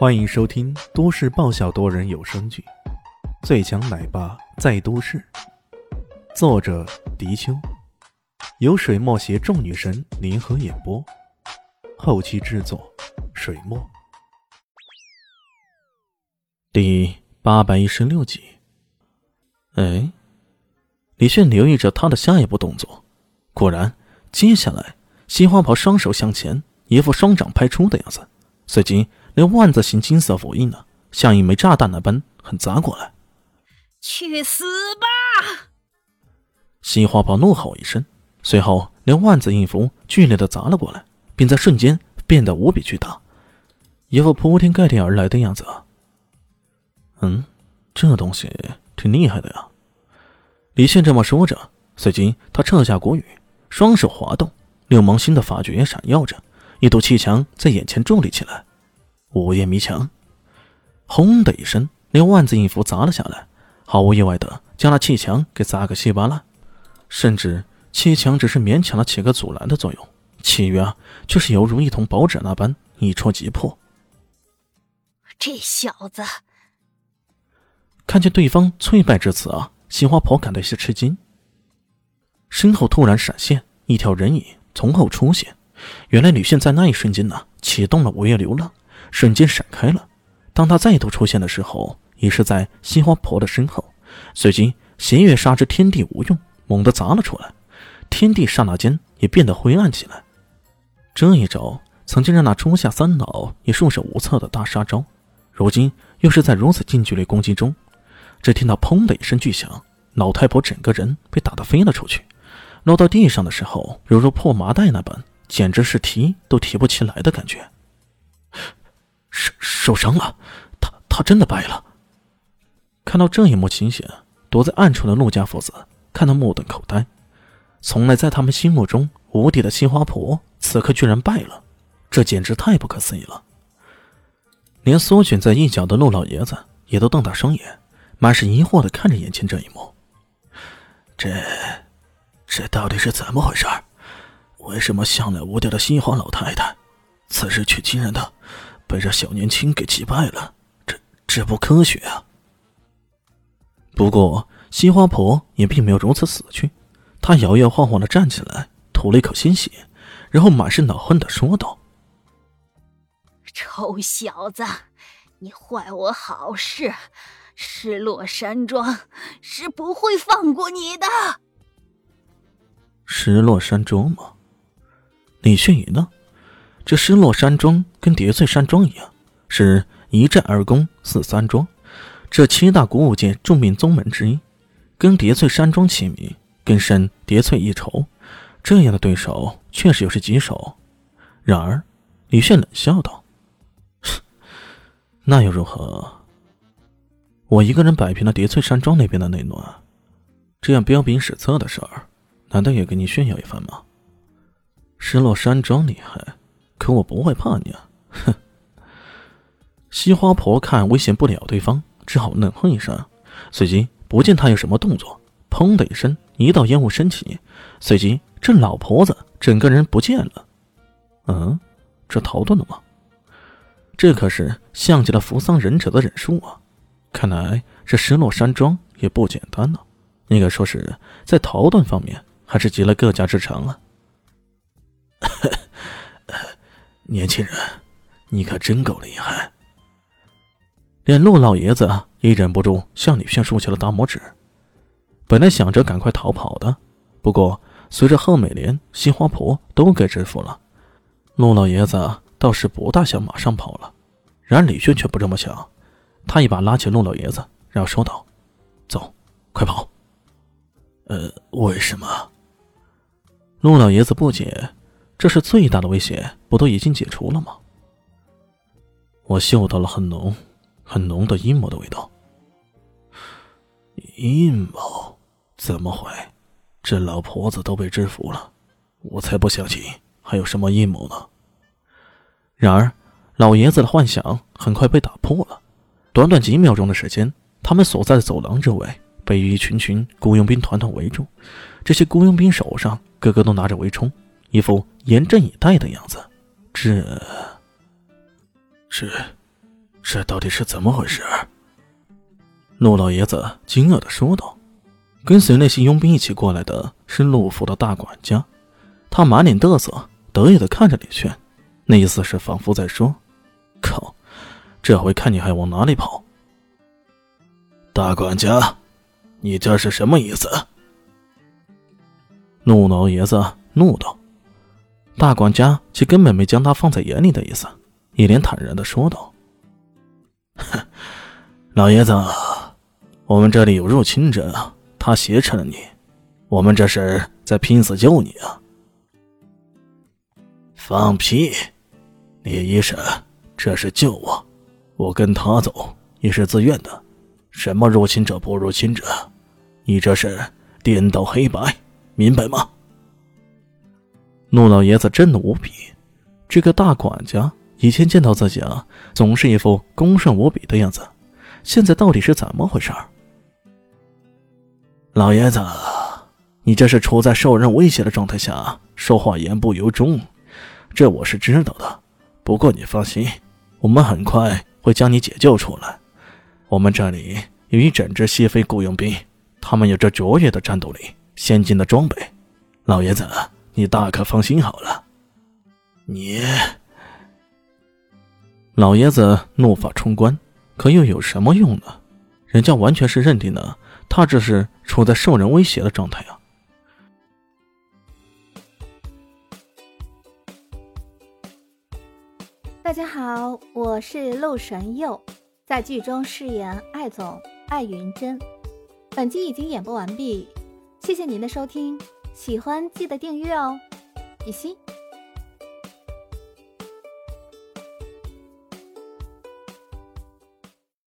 欢迎收听都市爆笑多人有声剧《最强奶爸在都市》，作者：迪秋，由水墨携众女神联合演播，后期制作：水墨。第八百一十六集。哎，李炫留意着他的下一步动作，果然，接下来西花袍双手向前，一副双掌拍出的样子，随即。那万字形金色符印呢，像一枚炸弹那般狠砸过来。去死吧！西花袍怒吼一声，随后连万字印符剧烈的砸了过来，并在瞬间变得无比巨大，一副铺天盖地而来的样子。嗯，这东西挺厉害的呀。李现这么说着，随即他撤下国语，双手滑动，六芒星的法诀闪耀着，一堵气墙在眼前伫立起来。午夜迷墙，轰的一声，连万字印符砸了下来，毫无意外的将那砌墙给砸个稀巴烂，甚至砌墙只是勉强的起个阻拦的作用，其余啊却是犹如一桶薄纸那般一戳即破。这小子，看见对方脆败至此啊，西花婆感到一些吃惊，身后突然闪现一条人影从后出现，原来吕炫在那一瞬间呢启动了午夜流浪。瞬间闪开了。当他再度出现的时候，已是在西花婆的身后。随即，邪月杀之天地无用，猛地砸了出来，天地刹那间也变得灰暗起来。这一招曾经让那初夏三老也束手无策的大杀招，如今又是在如此近距离攻击中。只听到“砰”的一声巨响，老太婆整个人被打得飞了出去，落到地上的时候，犹如破麻袋那般，简直是提都提不起来的感觉。受受伤了，他他真的败了。看到这一幕情形，躲在暗处的陆家父子看得目瞪口呆。从来在他们心目中无敌的西花婆，此刻居然败了，这简直太不可思议了。连缩卷在一角的陆老爷子也都瞪大双眼，满是疑惑的看着眼前这一幕。这这到底是怎么回事？为什么向来无敌的西花老太太，此时却竟然的？被这小年轻给击败了，这这不科学啊！不过西花婆也并没有如此死去，她摇摇晃晃的站起来，吐了一口鲜血，然后满是恼恨的说道：“臭小子，你坏我好事，失落山庄是不会放过你的。”失落山庄吗？李炫宇呢？这失落山庄跟叠翠山庄一样，是一战二攻四三庄，这七大古武界著名宗门之一，跟叠翠山庄齐名，更胜叠翠一筹。这样的对手确实有些棘手。然而，李炫冷笑道：“那又如何？我一个人摆平了叠翠山庄那边的内乱，这样彪炳史册的事儿，难道也给你炫耀一番吗？失落山庄厉害。”可我不会怕你啊！哼！西花婆看威胁不了对方，只好冷哼一声，随即不见他有什么动作，砰的一声，一道烟雾升起，随即这老婆子整个人不见了。嗯，这逃遁了吗？这可是像极了扶桑忍者的忍术啊！看来这失落山庄也不简单呢，应该说是在逃遁方面还是集了各家之长啊！年轻人，你可真够厉害！连陆老爷子也忍不住向李炫竖起了大拇指。本来想着赶快逃跑的，不过随着贺美莲、西花婆都给制服了，陆老爷子倒是不大想马上跑了。然而李炫却不这么想，他一把拉起陆老爷子，然后说道：“走，快跑！”呃，为什么？陆老爷子不解。这是最大的威胁，不都已经解除了吗？我嗅到了很浓、很浓的阴谋的味道。阴谋？怎么会？这老婆子都被制服了，我才不相信还有什么阴谋呢。然而，老爷子的幻想很快被打破了。短短几秒钟的时间，他们所在的走廊周围被一群群雇佣兵团团围住，这些雇佣兵手上个个都拿着围冲。一副严阵以待的样子，这，这，这到底是怎么回事？陆老爷子惊愕的说道。跟随那些佣兵一起过来的是陆府的大管家，他满脸得瑟，得意的看着李炫，那意思是仿佛在说：“靠，这回看你还往哪里跑！”大管家，你这是什么意思？陆老爷子怒道。大管家却根本没将他放在眼里的意思，一脸坦然的说道：“哼，老爷子，我们这里有入侵者，他挟持了你，我们这是在拼死救你啊！”放屁！李医生，这是救我，我跟他走也是自愿的。什么入侵者不入侵者？你这是颠倒黑白，明白吗？陆老爷子震怒无比，这个大管家以前见到自己啊，总是一副恭顺无比的样子，现在到底是怎么回事？老爷子，你这是处在受人威胁的状态下说话言不由衷，这我是知道的。不过你放心，我们很快会将你解救出来。我们这里有一整支西非雇佣兵，他们有着卓越的战斗力、先进的装备，老爷子。你大可放心好了。你，老爷子怒发冲冠，可又有什么用呢？人家完全是认定了他这是处在受人威胁的状态啊！大家好，我是陆神佑，在剧中饰演艾总艾云珍。本集已经演播完毕，谢谢您的收听。喜欢记得订阅哦，比心。